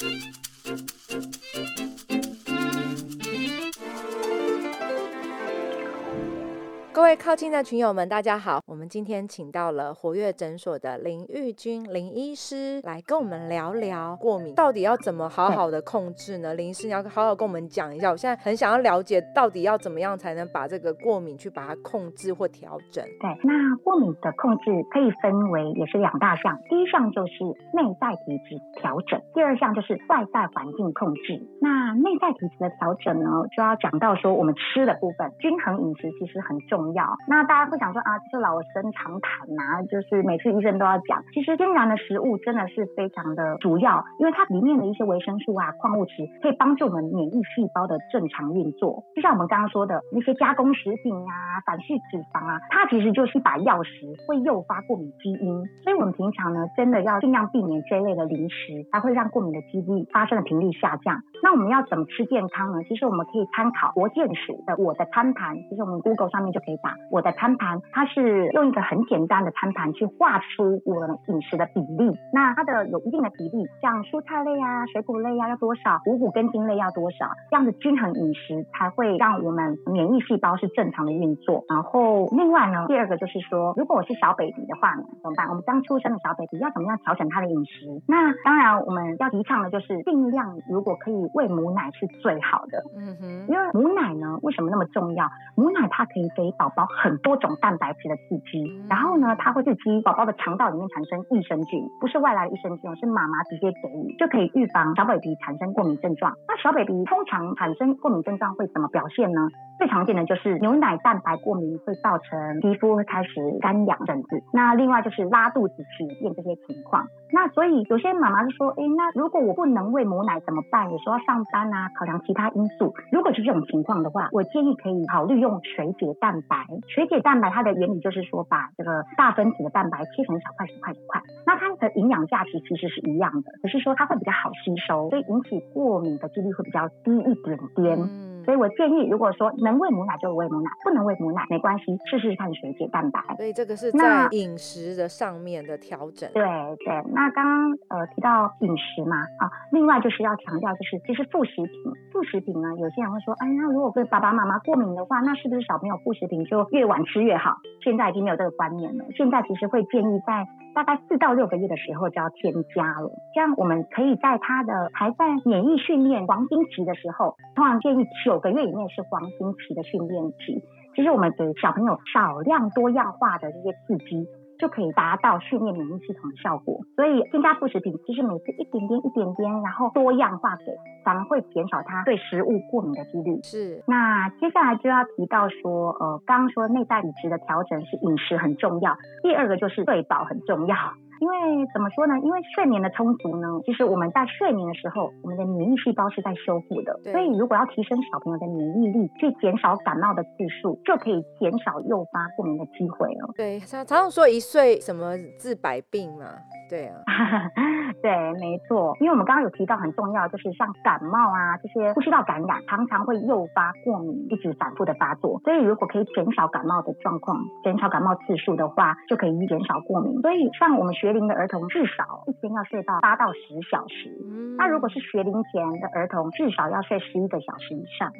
Thank you. 各位靠近的群友们，大家好！我们今天请到了活跃诊所的林玉君林医师来跟我们聊聊过敏到底要怎么好好的控制呢？林医师，你要好好跟我们讲一下。我现在很想要了解，到底要怎么样才能把这个过敏去把它控制或调整？对，那过敏的控制可以分为也是两大项，第一项就是内在体质调整，第二项就是外在环境控制。那内在体质的调整呢，就要讲到说我们吃的部分，均衡饮食其实很重。要药那大家会想说啊，这是老生常谈呐，就是每次医生都要讲。其实天然的食物真的是非常的主要，因为它里面的一些维生素啊、矿物质可以帮助我们免疫细胞的正常运作。就像我们刚刚说的那些加工食品啊、反式脂肪啊，它其实就是一把钥匙，会诱发过敏基因。所以我们平常呢，真的要尽量避免这一类的零食，它会让过敏的几率发生的频率下降。那我们要怎么吃健康呢？其实我们可以参考国健署的我的餐盘，其实我们 Google 上面就可以。打我的餐盘，它是用一个很简单的餐盘去画出我的饮食的比例。那它的有一定的比例，像蔬菜类啊、水果类啊要多少，五谷根茎类要多少，这样子均衡饮食才会让我们免疫细胞是正常的运作。然后另外呢，第二个就是说，如果我是小 baby 的话呢，怎么办？我们刚出生的小 baby 要怎么样调整他的饮食？那当然我们要提倡的就是尽量如果可以喂母奶是最好的。嗯哼，因为母奶呢为什么那么重要？母奶它可以给宝。宝宝很多种蛋白质的刺激，然后呢，它会刺激宝宝的肠道里面产生益生菌，不是外来的益生菌，是妈妈直接给予，就可以预防小 baby 产生过敏症状。那小 baby 通常产生过敏症状会怎么表现呢？最常见的就是牛奶蛋白过敏会造成皮肤会开始干痒疹子，那另外就是拉肚子、起便这些情况。那所以有些妈妈就说，哎，那如果我不能喂母奶怎么办？有时候要上班啊，考量其他因素。如果是这种情况的话，我建议可以考虑用水解蛋白。水解蛋白它的原理就是说，把这个大分子的蛋白切成小块、小块、小块。那它的营养价值其实是一样的，只是说它会比较好吸收，所以引起过敏的几率会比较低一点点。所以我建议，如果说能喂母奶就喂母奶，不能喂母奶没关系，试试看水解蛋白。所以这个是在饮食的上面的调整。对对，那刚刚呃提到饮食嘛啊，另外就是要强调就是，其实副食品，副食品呢，有些人会说，哎呀，如果对爸爸妈妈过敏的话，那是不是小朋友副食品就越晚吃越好？现在已经没有这个观念了，现在其实会建议在大概四到六个月的时候就要添加了，这样我们可以在他的还在免疫训练黄金期的时候，通常建议九。个月以内是黄金期的训练期，其实我们给小朋友少量多样化的这些刺激，就可以达到训练免疫系统的效果。所以添加副食品，其实每次一点点一点点，然后多样化给，反而会减少它对食物过敏的几率。是。那接下来就要提到说，呃，刚刚说内在饮食的调整是饮食很重要，第二个就是睡饱很重要。因为怎么说呢？因为睡眠的充足呢，其实我们在睡眠的时候，我们的免疫细胞是在修复的。所以如果要提升小朋友的免疫力，去减少感冒的次数，就可以减少诱发过敏的机会了。对，常常说一岁什么治百病嘛。对啊，对，没错。因为我们刚刚有提到很重要，就是像感冒啊这些呼吸道感染，常常会诱发过敏，一直反复的发作。所以如果可以减少感冒的状况，减少感冒次数的话，就可以减少过敏。所以像我们学龄的儿童，至少一天要睡到八到十小时。那如果是学龄前的儿童，至少要睡十一个小时以上。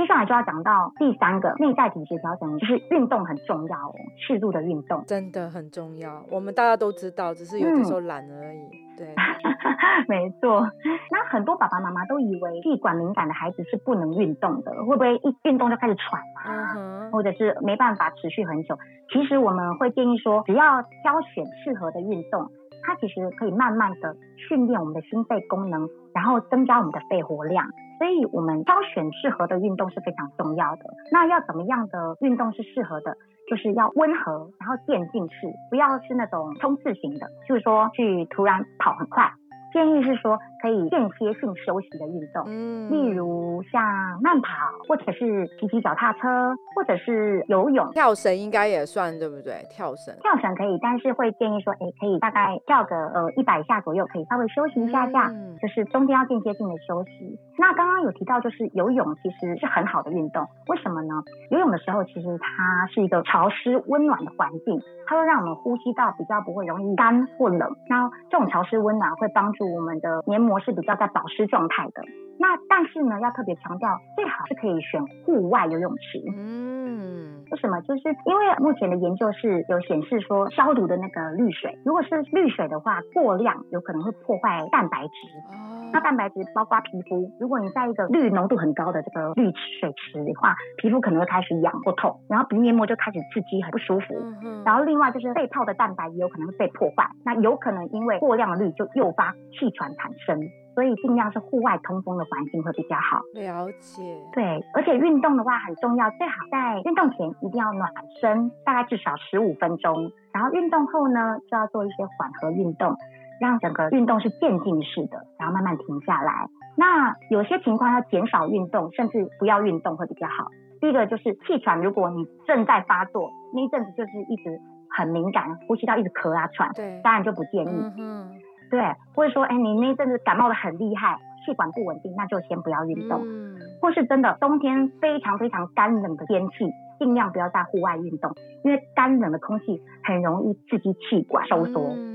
接下来就要讲到第三个内在体质调整，就是运动很重要哦，适度的运动真的很重要。我们大家都知道，只是有的时候懒而已。对，没错。那很多爸爸妈妈都以为气管敏感的孩子是不能运动的，会不会一运动就开始喘啊？或者是没办法持续很久？其实我们会建议说，只要挑选适合的运动，它其实可以慢慢的训练我们的心肺功能，然后增加我们的肺活量。所以，我们挑选适合的运动是非常重要的。那要怎么样的运动是适合的？就是要温和，然后渐进式，不要是那种冲刺型的，就是说去突然跑很快。建议是说可以间歇性休息的运动，嗯，例如像慢跑，或者是骑骑脚踏车，或者是游泳。跳绳应该也算对不对？跳绳，跳绳可以，但是会建议说，哎，可以大概跳个呃一百下左右，可以稍微休息一下下，嗯就是中间要间歇性的休息。那刚刚有提到，就是游泳其实是很好的运动，为什么呢？游泳的时候其实它是一个潮湿温暖的环境，它会让我们呼吸道比较不会容易干或冷。那这种潮湿温暖会帮助助我们的黏膜是比较在保湿状态的。那但是呢，要特别强调，最好是可以选户外游泳池。嗯，为什么？就是因为目前的研究是有显示说，消毒的那个氯水，如果是氯水的话，过量有可能会破坏蛋白质。哦，那蛋白质包括皮肤，如果你在一个氯浓度很高的这个氯水池的话，皮肤可能会开始痒或痛，然后鼻黏膜就开始刺激，很不舒服。嗯然后另外就是被泡的蛋白也有可能会被破坏，那有可能因为过量的氯就诱发气喘产生。所以尽量是户外通风的环境会比较好。了解。对，而且运动的话很重要，最好在运动前一定要暖身，大概至少十五分钟。然后运动后呢，就要做一些缓和运动，让整个运动是渐进式的，然后慢慢停下来。那有些情况要减少运动，甚至不要运动会比较好。第一个就是气喘，如果你正在发作，那一阵子就是一直很敏感，呼吸道一直咳啊喘，对，当然就不建议。嗯。对，或者说，哎，你那阵子感冒的很厉害，气管不稳定，那就先不要运动。嗯。或是真的冬天非常非常干冷的天气，尽量不要在户外运动，因为干冷的空气很容易刺激气管收缩。嗯。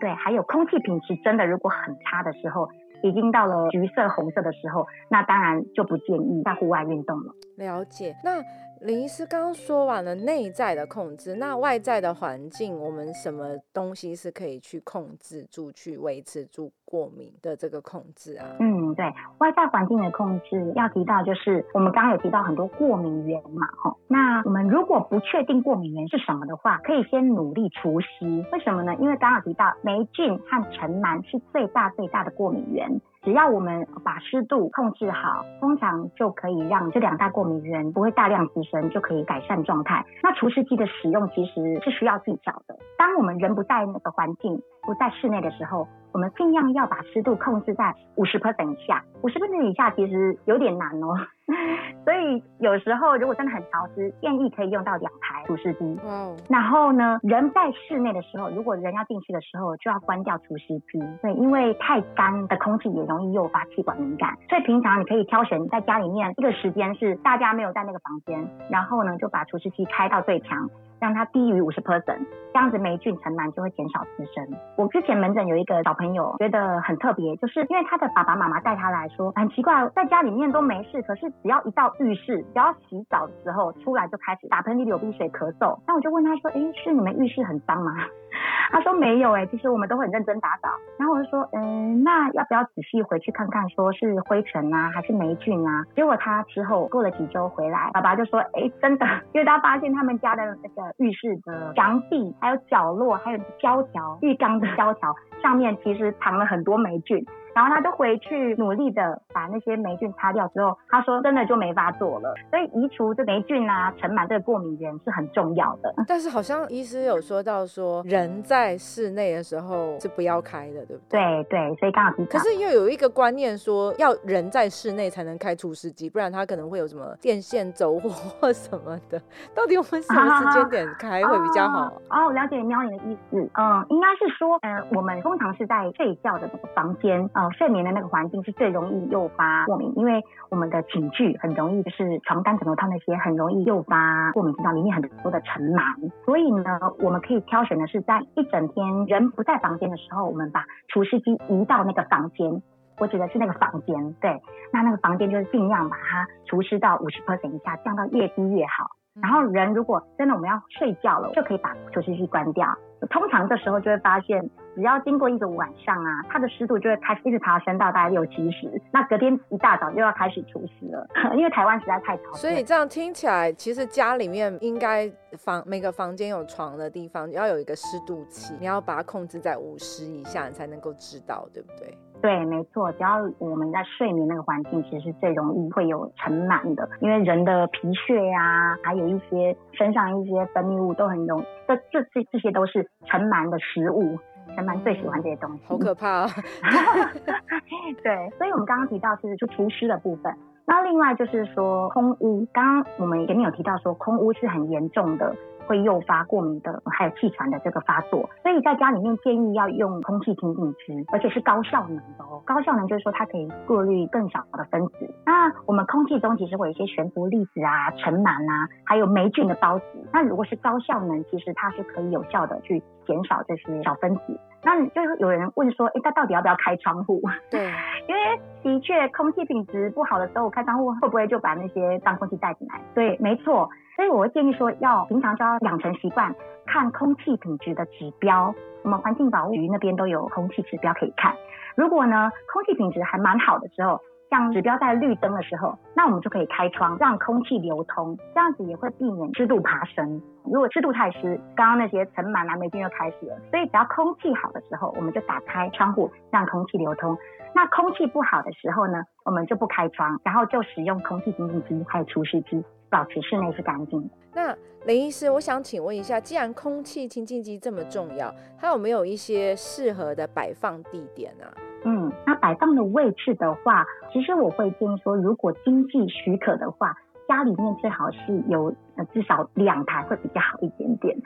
对，还有空气品质真的如果很差的时候，已经到了橘色、红色的时候，那当然就不建议在户外运动了。了解。那。林医师刚刚说完了内在的控制，那外在的环境，我们什么东西是可以去控制住、去维持住过敏的这个控制啊？嗯，对外在环境的控制，要提到就是我们刚刚有提到很多过敏源嘛，吼。那我们如果不确定过敏源是什么的话，可以先努力除湿。为什么呢？因为刚刚提到霉菌和尘螨是最大最大的过敏源。只要我们把湿度控制好，通常就可以让这两大过敏源不会大量滋生，就可以改善状态。那除湿机的使用其实是需要技巧的。当我们人不在那个环境，不在室内的时候。我们尽量要把湿度控制在五十 percent 以下，五十 percent 以下其实有点难哦。所以有时候如果真的很潮湿，建议可以用到两台除湿机。嗯。然后呢，人在室内的时候，如果人要进去的时候，就要关掉除湿机。对，因为太干的空气也容易诱发气管敏感。所以平常你可以挑选在家里面一个时间是大家没有在那个房间，然后呢就把除湿机开到最强。让它低于五十 percent，这样子霉菌尘螨就会减少滋生。我之前门诊有一个小朋友觉得很特别，就是因为他的爸爸妈妈带他来说很奇怪，在家里面都没事，可是只要一到浴室，只要洗澡的时候出来就开始打喷嚏、流鼻水、咳嗽。那我就问他说：“哎，是你们浴室很脏吗？” 他说没有哎，其实我们都很认真打扫。然后我就说，嗯，那要不要仔细回去看看，说是灰尘啊，还是霉菌啊？结果他之后过了几周回来，爸爸就说，哎，真的，因为他发现他们家的那个浴室的墙壁、还有角落、还有胶条、浴缸的胶条上面，其实藏了很多霉菌。然后他就回去努力的把那些霉菌擦掉之后，他说真的就没法做了。所以移除这霉菌啊、尘螨这个过敏源是很重要的。但是好像医师有说到说，人在室内的时候是不要开的，对不对？对对，所以刚好提可是又有一个观念说，要人在室内才能开除湿机，不然它可能会有什么电线走火或什么的。到底我们什么时间点开会比较好？哦，了解喵你的意思。嗯，应该是说，嗯，我们通常是在睡觉的这个房间，睡眠的那个环境是最容易诱发过敏，因为我们的寝具很容易就是床单、枕头套那些很容易诱发过敏，知道里面很多的尘螨。所以呢，我们可以挑选的是在一整天人不在房间的时候，我们把除湿机移到那个房间。我指的是那个房间，对，那那个房间就是尽量把它除湿到五十 percent 以下，降到越低越好。然后人如果真的我们要睡觉了，就可以把除湿机关掉。通常这时候就会发现。只要经过一个晚上啊，它的湿度就会开始一直爬升到大概六七十，那隔天一大早又要开始除湿了，因为台湾实在太潮。所以这样听起来，其实家里面应该房每个房间有床的地方要有一个湿度计，你要把它控制在五十以下，你才能够知道，对不对？对，没错，只要我们在睡眠那个环境，其实是最容易会有尘螨的，因为人的皮屑呀，还有一些身上一些分泌物都很容，这这这这些都是尘螨的食物。还蛮最喜欢这些东西，好可怕啊！对，所以我们刚刚提到其实就除湿的部分，那另外就是说空污，刚刚我们前面有提到说空污是很严重的会诱发过敏的，还有气喘的这个发作。所以在家里面建议要用空气清净机，而且是高效能的哦。高效能就是说它可以过滤更少的分子。那我们空气中其实会有一些悬浮粒子啊、尘螨啊，还有霉菌的孢子。那如果是高效能，其实它是可以有效的去减少这些小分子。那就有人问说，哎，它到底要不要开窗户？对，因为的确空气品质不好的时候，开窗户会不会就把那些脏空气带进来？对，没错。所以我会建议说，要平常就要养成习惯，看空气品质的指标。我们环境保护局那边都有空气指标可以看。如果呢，空气品质还蛮好的时候，像指标在绿灯的时候，那我们就可以开窗，让空气流通，这样子也会避免湿度爬升。如果湿度太湿，刚刚那些尘螨啊、霉菌就开始了。所以只要空气好的时候，我们就打开窗户，让空气流通。那空气不好的时候呢，我们就不开窗，然后就使用空气清净机还有除湿机，保持室内是干净的。那林医师，我想请问一下，既然空气清净机这么重要，它有没有一些适合的摆放地点呢？嗯，那摆放的位置的话，其实我会建议说，如果经济许可的话，家里面最好是有呃至少两台会比较好一点点，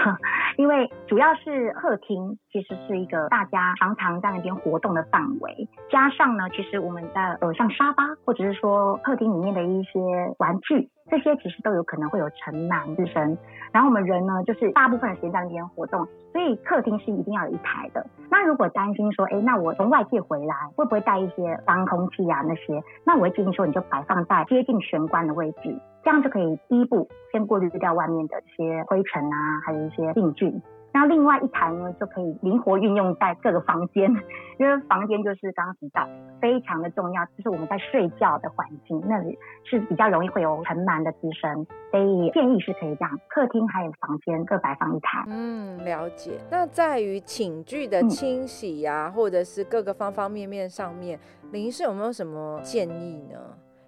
因为主要是客厅其实是一个大家常常在那边活动的范围，加上呢，其实我们在呃像沙发或者是说客厅里面的一些玩具。这些其实都有可能会有尘螨滋生，然后我们人呢，就是大部分的时间在那边活动，所以客厅是一定要有一台的。那如果担心说，哎，那我从外界回来会不会带一些脏空气啊那些？那我会建议说，你就摆放在接近玄关的位置，这样就可以第一步先过滤掉外面的一些灰尘啊，还有一些病菌。那另外一台呢，就可以灵活运用在各个房间，因为房间就是刚刚提到非常的重要，就是我们在睡觉的环境那里是比较容易会有尘螨的滋生，所以建议是可以这样，客厅还有房间各摆放一台。嗯，了解。那在于寝具的清洗呀，或者是各个方方面面上面，林医师有没有什么建议呢？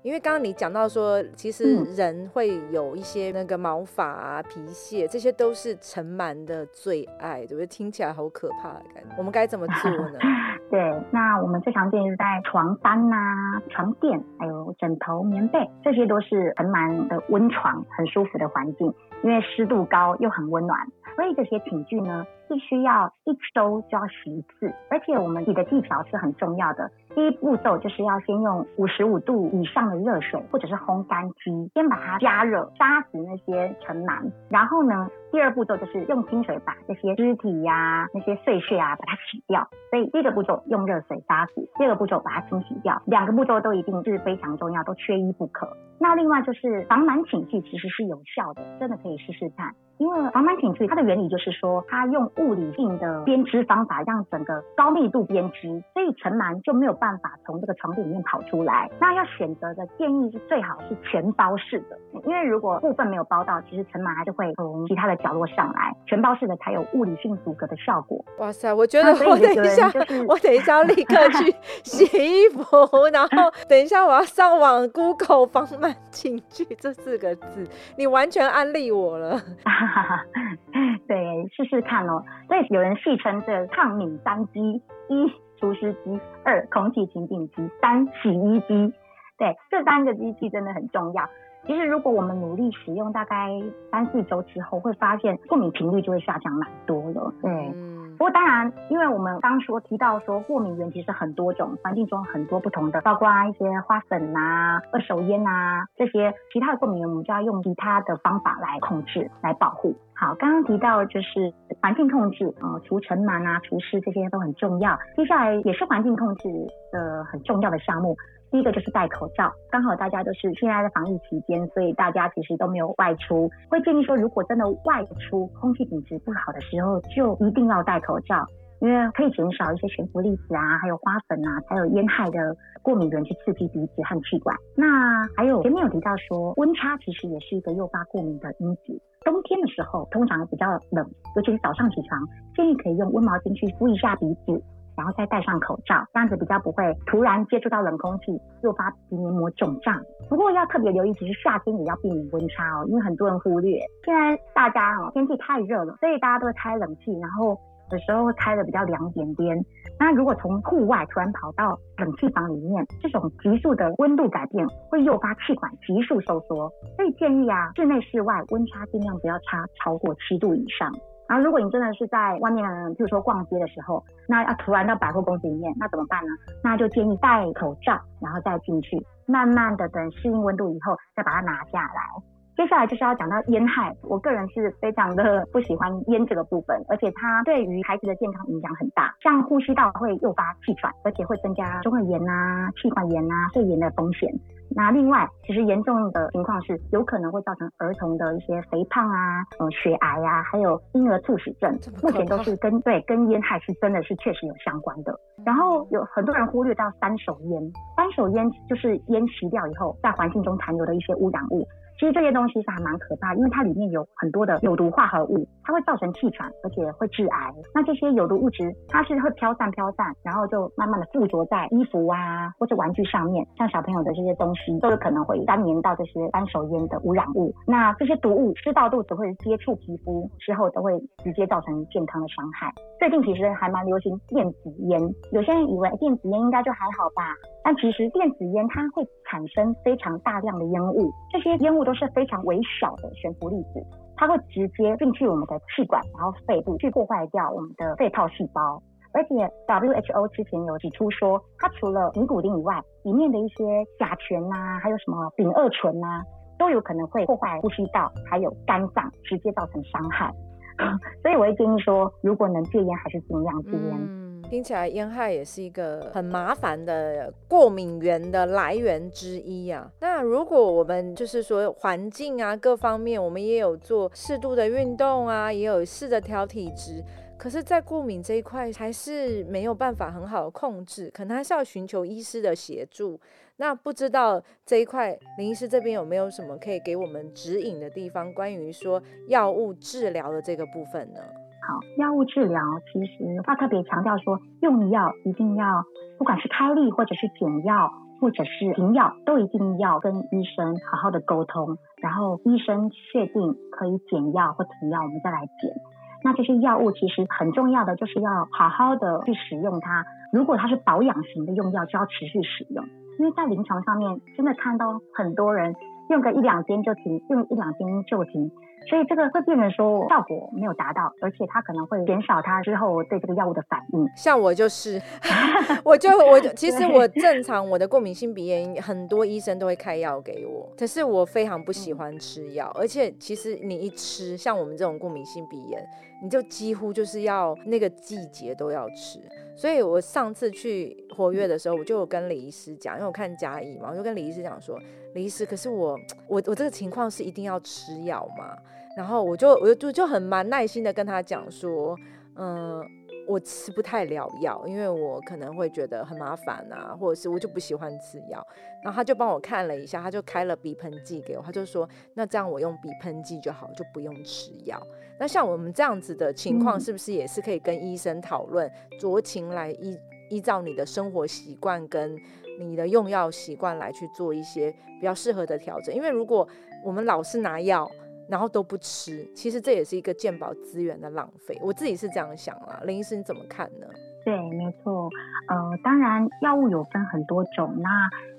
因为刚刚你讲到说，其实人会有一些那个毛发啊、皮屑，这些都是尘螨的最爱，对不对？听起来好可怕的感觉。我们该怎么做呢？对，那我们最常见是在床单呐、床垫、还有枕头、棉被，这些都是很满的温床，很舒服的环境，因为湿度高又很温暖。所以这些寝具呢，必须要一周就要洗一次，而且我们洗的技巧是很重要的。第一步骤就是要先用五十五度以上的热水或者是烘干机，先把它加热，杀死那些尘螨。然后呢，第二步骤就是用清水把这些尸体呀、那些碎屑啊把它洗掉。所以第一个步骤用热水杀死，第二个步骤把它清洗掉。两个步骤都一定是非常重要，都缺一不可。那另外就是防螨寝具其实是有效的，真的可以试试看。因为防螨寝具它的原理就是说，它用物理性的编织方法让整个高密度编织，所以尘螨就没有办法从这个床垫里面跑出来。那要选择的建议是最好是全包式的，因为如果部分没有包到，其实尘螨还是会从其他的角落上来。全包式的才有物理性阻隔的效果。哇塞，我觉得我等一下，我等一下要立刻去 洗衣服，然后等一下我要上网 Google 防螨寝具这四个字，你完全安利我了。对，试试看哦。所以有人戏称这抗敏三机：一除湿机，二空气清净机，三洗衣机。对，这三个机器真的很重要。其实如果我们努力使用，大概三四周之后，会发现过敏频率就会下降蛮多了。对。不过当然，因为我们刚说提到说过敏源其实很多种，环境中很多不同的，包括一些花粉呐、二手烟呐这些其他的过敏源，我们就要用其他的方法来控制、来保护。好，刚刚提到就是环境控制，呃，除尘螨啊、除湿这些都很重要。接下来也是环境控制的很重要的项目。第一个就是戴口罩，刚好大家都是现在的防疫期间，所以大家其实都没有外出。会建议说，如果真的外出，空气品质不好的时候，就一定要戴口罩，因为可以减少一些悬浮粒子啊，还有花粉啊，还有烟害的过敏源去刺激鼻子和气管。那还有前面有提到说，温差其实也是一个诱发过敏的因子。冬天的时候通常比较冷，尤其是早上起床，建议可以用温毛巾去敷一下鼻子。然后再戴上口罩，这样子比较不会突然接触到冷空气，诱发鼻黏膜肿胀。不过要特别留意，其实夏天也要避免温差哦，因为很多人忽略。现在大家哦天气太热了，所以大家都会开冷气，然后有时候会开的比较凉点点。那如果从户外突然跑到冷气房里面，这种急速的温度改变会诱发气管急速收缩，所以建议啊，室内室外温差尽量不要差超过七度以上。然后如果你真的是在外面，譬如说逛街的时候，那要突然到百货公司里面，那怎么办呢？那就建议戴口罩，然后再进去，慢慢的等适应温度以后，再把它拿下来。接下来就是要讲到烟害，我个人是非常的不喜欢烟这个部分，而且它对于孩子的健康影响很大，像呼吸道会诱发气喘，而且会增加中耳炎呐、气管炎呐、肺炎的风险。那另外，其实严重的情况是有可能会造成儿童的一些肥胖啊、呃血癌啊，还有婴儿猝死症，目前都是跟对跟烟害是真的是确实有相关的。然后有很多人忽略到三手烟，三手烟就是烟吸掉以后在环境中残留的一些污染物。其实这些东西是还蛮可怕，因为它里面有很多的有毒化合物，它会造成气喘，而且会致癌。那这些有毒物质，它是会飘散飘散，然后就慢慢的附着在衣服啊或者玩具上面，像小朋友的这些东西都有可能会沾黏到这些单手烟的污染物。那这些毒物吃到肚子或者接触皮肤之后，都会直接造成健康的伤害。最近其实还蛮流行电子烟，有些人以为电子烟应该就还好吧。但其实电子烟它会产生非常大量的烟雾，这些烟雾都是非常微小的悬浮粒子，它会直接进去我们的气管，然后肺部去破坏掉我们的肺泡细胞。而且 WHO 之前有指出说，它除了尼古丁以外，里面的一些甲醛呐，还有什么丙二醇呐，都有可能会破坏呼吸道，还有肝脏，直接造成伤害。所以我会建议说，如果能戒烟，还是尽量戒烟。听起来烟害也是一个很麻烦的过敏源的来源之一啊。那如果我们就是说环境啊各方面，我们也有做适度的运动啊，也有试着调体质，可是，在过敏这一块还是没有办法很好的控制，可能还是要寻求医师的协助。那不知道这一块林医师这边有没有什么可以给我们指引的地方，关于说药物治疗的这个部分呢？好，药物治疗其实他特别强调说，用药一定要，不管是开立或者是减药，或者是停药，都一定要跟医生好好的沟通，然后医生确定可以减药或停药，我们再来减。那这些药物其实很重要的就是要好好的去使用它。如果它是保养型的用药，就要持续使用，因为在临床上面真的看到很多人用个一两天就停，用一两天就停。所以这个会变成说效果没有达到，而且它可能会减少它之后对这个药物的反应。像我就是，我就我其实我正常我的过敏性鼻炎，很多医生都会开药给我，可是我非常不喜欢吃药，而且其实你一吃，像我们这种过敏性鼻炎，你就几乎就是要那个季节都要吃。所以我上次去活跃的时候，我就跟李医师讲，因为我看甲乙嘛，我就跟李医师讲说，李医师，可是我我我这个情况是一定要吃药嘛？然后我就我就就很蛮耐心的跟他讲说，嗯。我吃不太了药，因为我可能会觉得很麻烦啊，或者是我就不喜欢吃药。然后他就帮我看了一下，他就开了鼻喷剂给我，他就说那这样我用鼻喷剂就好，就不用吃药。那像我们这样子的情况，是不是也是可以跟医生讨论，酌情来依依照你的生活习惯跟你的用药习惯来去做一些比较适合的调整？因为如果我们老是拿药。然后都不吃，其实这也是一个健保资源的浪费。我自己是这样想啦，林医师你怎么看呢？对，没错，呃，当然药物有分很多种，那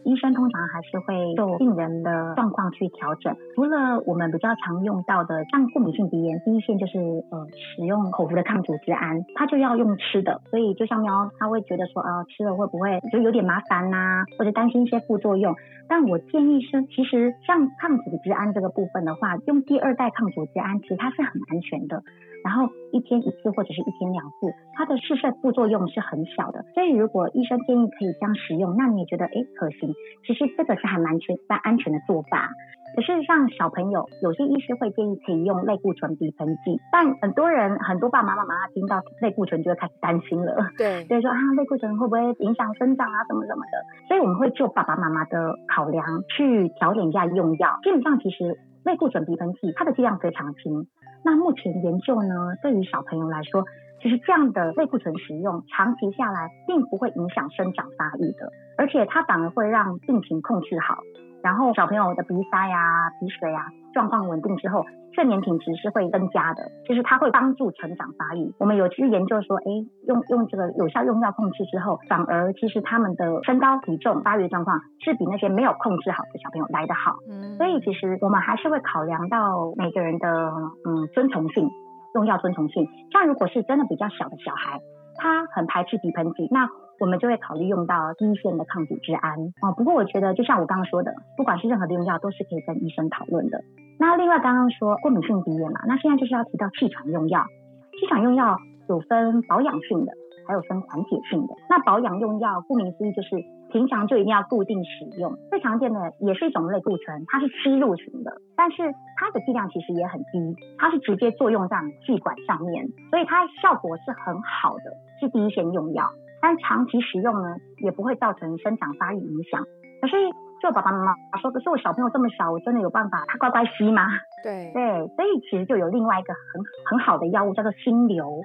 医生通常还是会就病人的状况去调整。除了我们比较常用到的，像过敏性鼻炎，第一线就是呃使用口服的抗组织胺，它就要用吃的，所以就像喵，他会觉得说啊吃了会不会就有点麻烦呐，或者担心一些副作用。但我建议是，其实像抗组织胺这个部分的话，用第二代抗组织胺，其实它是很安全的。然后一天一次或者是一天两次，它的试射副作用是很小的，所以如果医生建议可以这样使用，那你觉得哎可行，其实这个是还蛮全蛮安全的做法。可是像小朋友，有些医师会建议可以用类固醇鼻喷剂，但很多人很多爸爸妈妈听到类固醇就会开始担心了，对，所以说啊类固醇会不会影响生长啊什么什么的，所以我们会就爸爸妈妈的考量去调整一下用药。基本上其实类固醇鼻喷剂它的剂量非常轻。那目前研究呢，对于小朋友来说，其实这样的类固醇使用长期下来，并不会影响生长发育的，而且它反而会让病情控制好。然后小朋友的鼻塞啊、鼻水啊状况稳定之后，睡眠品质是会增加的，就是它会帮助成长发育。我们有去研究说，哎，用用这个有效用药控制之后，反而其实他们的身高体重发育状况是比那些没有控制好的小朋友来得好。嗯，所以其实我们还是会考量到每个人的嗯遵从性，用药遵从性。像如果是真的比较小的小孩，他很排斥鼻喷剂，那我们就会考虑用到第一线的抗组织胺哦。不过我觉得，就像我刚刚说的，不管是任何的用药，都是可以跟医生讨论的。那另外刚刚说过敏性鼻炎嘛，那现在就是要提到气喘用药。气喘用药有分保养性的，还有分缓解性的。那保养用药，顾名思义就是平常就一定要固定使用。最常见的也是一种类固醇，它是吸入型的，但是它的剂量其实也很低，它是直接作用在气管上面，所以它效果是很好的，是第一线用药。但长期使用呢，也不会造成生长发育影响。可是，就爸爸妈妈说，可是我小朋友这么小，我真的有办法他乖乖吸吗？对对，所以其实就有另外一个很很好的药物叫做心流。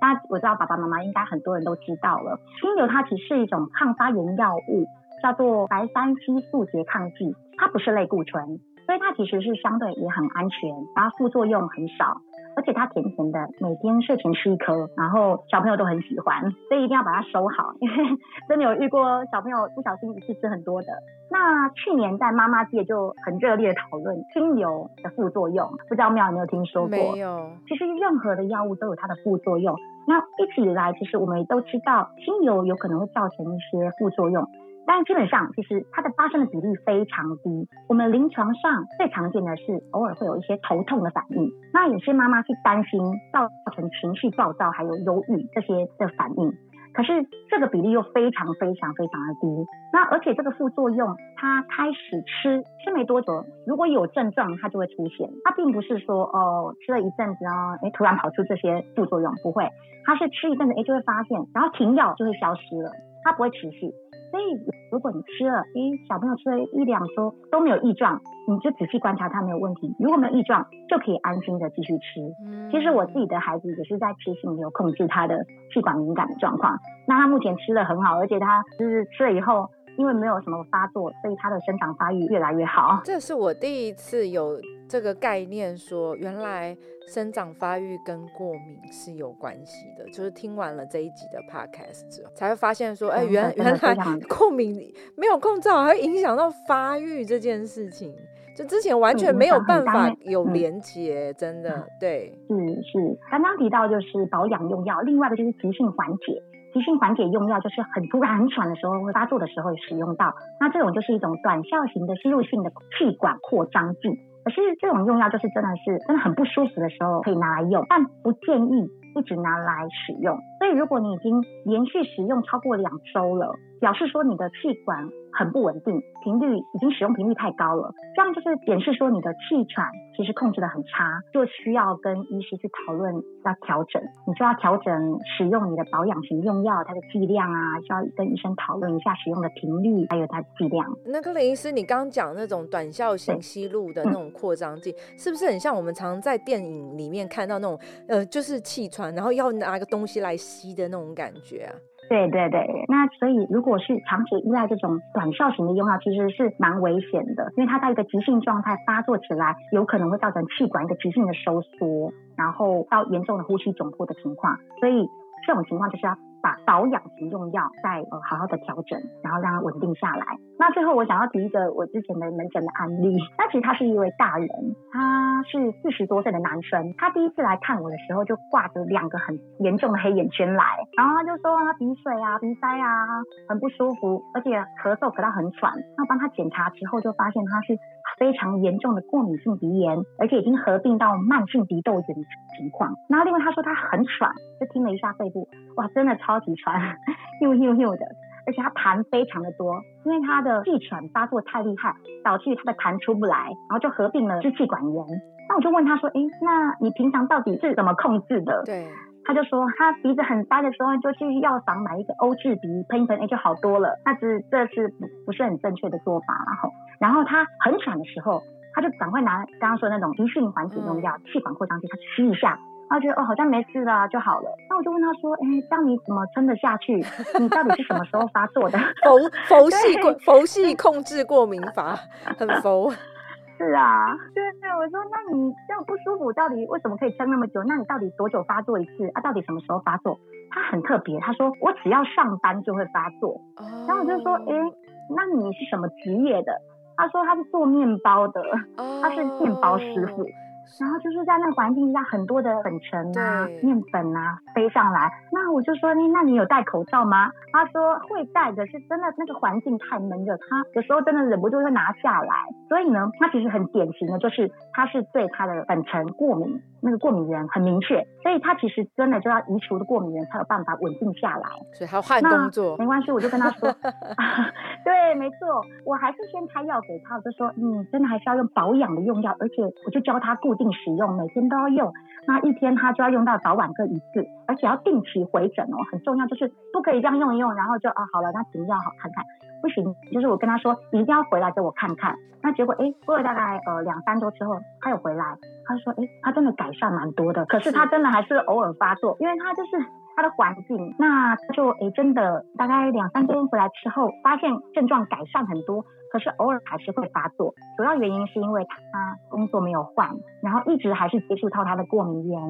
大家我知道爸爸妈妈应该很多人都知道了，金牛它其实是一种抗发炎药物，叫做白三烯素拮抗剂，它不是类固醇，所以它其实是相对也很安全，然后副作用很少。而且它甜甜的，每天睡前吃一颗，然后小朋友都很喜欢，所以一定要把它收好，因为真的有遇过小朋友不小心一次吃很多的。那去年在妈妈界就很热烈的讨论精油的副作用，不知道妙有没有听说过？没有。其实任何的药物都有它的副作用，那一直以来其实我们都知道精油有可能会造成一些副作用。但基本上，其实它的发生的比例非常低。我们临床上最常见的是偶尔会有一些头痛的反应，那有些妈妈是担心造成情绪暴躁，还有忧郁这些的反应。可是这个比例又非常非常非常的低。那而且这个副作用，它开始吃吃没多久，如果有症状，它就会出现。它并不是说哦吃了一阵子哦，哎突然跑出这些副作用，不会。它是吃一阵子，哎就会发现，然后停药就会消失了，它不会持续。所以，如果你吃了，诶，小朋友吃了一两周都没有异状，你就仔细观察他没有问题。如果没有异状，就可以安心的继续吃。其实我自己的孩子也是在吃心流控制他的气管敏感的状况。那他目前吃的很好，而且他就是吃了以后，因为没有什么发作，所以他的生长发育越来越好。这是我第一次有这个概念，说原来。生长发育跟过敏是有关系的，就是听完了这一集的 podcast 之后，才会发现说，哎，原原来 过敏没有控制好，会影响到发育这件事情，就之前完全没有办法有连接，真的，对，是是，刚刚提到就是保养用药，另外的就是急性缓解，急性缓解用药就是很突然很喘的时候会发作的时候使用到，那这种就是一种短效型的吸入性的气管扩张剂。可是这种用药就是真的是真的很不舒服的时候可以拿来用，但不建议一直拿来使用。所以如果你已经连续使用超过两周了，表示说你的气管。很不稳定，频率已经使用频率太高了，这样就是显示说你的气喘其实控制的很差，就需要跟医师去讨论要调整，你就要调整使用你的保养型用药它的剂量啊，需要跟医生讨论一下使用的频率还有它的剂量。那个林医师，你刚刚讲那种短效型吸入的那种扩张剂，是不是很像我们常在电影里面看到那种呃，就是气喘然后要拿个东西来吸的那种感觉啊？对对对，那所以如果是长期依赖这种短效型的用药，其实是蛮危险的，因为它在一个急性状态发作起来，有可能会造成气管一个急性的收缩，然后到严重的呼吸窘迫的情况，所以这种情况就是要。把保养型用药再呃好好的调整，然后让它稳定下来。那最后我想要提一个我之前的门诊的案例，那其实他是一位大人，他是四十多岁的男生，他第一次来看我的时候就挂着两个很严重的黑眼圈来，然后他就说他鼻水啊、鼻塞啊很不舒服，而且咳嗽咳到很喘。那帮他检查之后就发现他是非常严重的过敏性鼻炎，而且已经合并到慢性鼻窦炎情况。然后另外他说他很喘，就听了一下肺部，哇，真的超。级喘，又又又的，而且他痰非常的多，因为他的气喘发作太厉害，导致他的痰出不来，然后就合并了支气管炎。那我就问他说，哎，那你平常到底是怎么控制的？对，他就说他鼻子很塞的时候，就去药房买一个欧治鼻喷一喷，哎，就好多了。那是这是不不是很正确的做法，然后，然后他很喘的时候，他就赶快拿刚刚说那种急性缓解用药，气管扩张剂，他吸一下。他觉得哦好像没事啦就好了。那我就问他说，哎，这样你怎么撑得下去？你到底是什么时候发作的？佛佛系过佛系控制过敏法，很佛。是啊，对对，我说那你这样不舒服，到底为什么可以撑那么久？那你到底多久发作一次啊？到底什么时候发作？他很特别，他说我只要上班就会发作。然后我就说，哎，那你是什么职业的？他说他是做面包的，他是面包师傅。然后就是在那个环境下，很多的粉尘啊、面粉啊飞上来。那我就说，你那你有戴口罩吗？他说会戴的，是真的那个环境太闷热，他有时候真的忍不住会拿下来。所以呢，他其实很典型的就是他是对他的粉尘过敏，那个过敏源很明确，所以他其实真的就要移除的过敏源才有办法稳定下来。所以他换工作没关系，我就跟他说 对，没错，我还是先开药给他，我就说，嗯，真的还是要用保养的用药，而且我就教他固定使用，每天都要用。那一天他就要用到早晚各一次，而且要定期回诊哦，很重要，就是不可以这样用一用，然后就啊好了，那停药好看看，不行，就是我跟他说你一定要回来给我看看。那结果哎，过了大概呃两三周之后，他又回来，他说哎，他真的改善蛮多的，可是他真的还是偶尔发作，因为他就是他的环境，那就哎真的大概两三天回来之后，发现症状改善很多。可是偶尔还是会发作，主要原因是因为他工作没有换，然后一直还是接触到他的过敏源，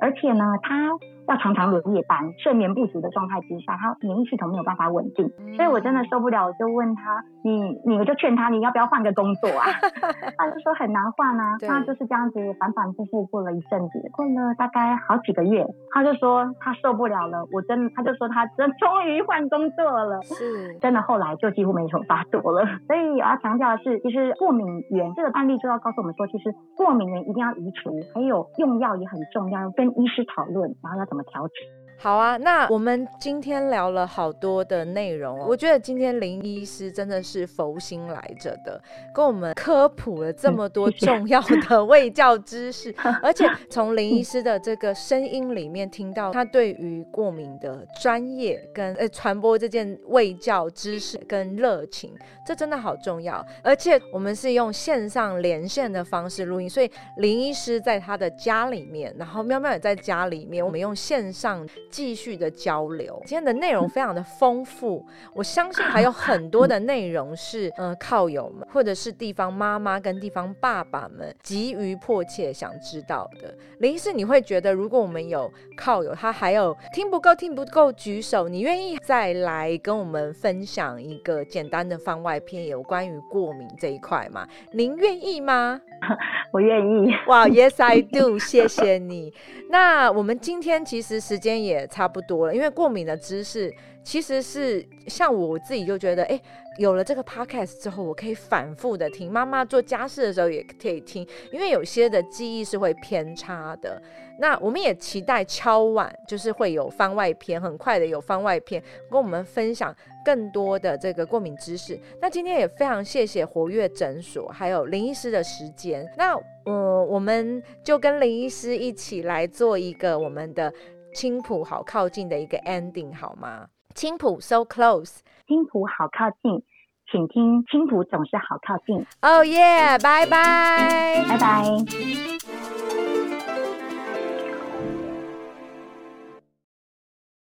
而且呢，他。要常常轮夜班，睡眠不足的状态之下，他免疫系统没有办法稳定，所以我真的受不了，我就问他，你，你我就劝他，你要不要换个工作啊？他就说很难换啊，他就是这样子反反复复过了一阵子，过了大概好几个月，他就说他受不了了，我真，他就说他真终于换工作了，是，真的后来就几乎没什么发作了。所以我要强调的是，其实过敏源这个案例就要告诉我们说，其实过敏源一定要移除，还有用药也很重要，跟医师讨论，然后要怎么。调整好啊，那我们今天聊了好多的内容哦。我觉得今天林医师真的是佛心来着的，跟我们科普了这么多重要的卫教知识，而且从林医师的这个声音里面听到他对于过敏的专业跟呃传播这件卫教知识跟热情，这真的好重要。而且我们是用线上连线的方式录音，所以林医师在他的家里面，然后喵喵也在家里面，我们用线上。继续的交流，今天的内容非常的丰富，我相信还有很多的内容是，嗯，靠友们或者是地方妈妈跟地方爸爸们急于迫切想知道的。林医师，你会觉得如果我们有靠友，他还有听不够，听不够举手，你愿意再来跟我们分享一个简单的番外篇，有关于过敏这一块吗？您愿意吗？我愿意。哇，Yes I do，谢谢你。那我们今天其实时间也差不多了，因为过敏的知识其实是像我自己就觉得，哎，有了这个 podcast 之后，我可以反复的听，妈妈做家事的时候也可以听，因为有些的记忆是会偏差的。那我们也期待敲碗，就是会有番外篇，很快的有番外篇跟我们分享更多的这个过敏知识。那今天也非常谢谢活跃诊所还有林医师的时间。那呃，我们就跟林医师一起来做一个我们的青浦好靠近的一个 ending 好吗？青浦 so close，青浦好靠近，请听青浦总是好靠近。哦耶，拜拜，拜拜。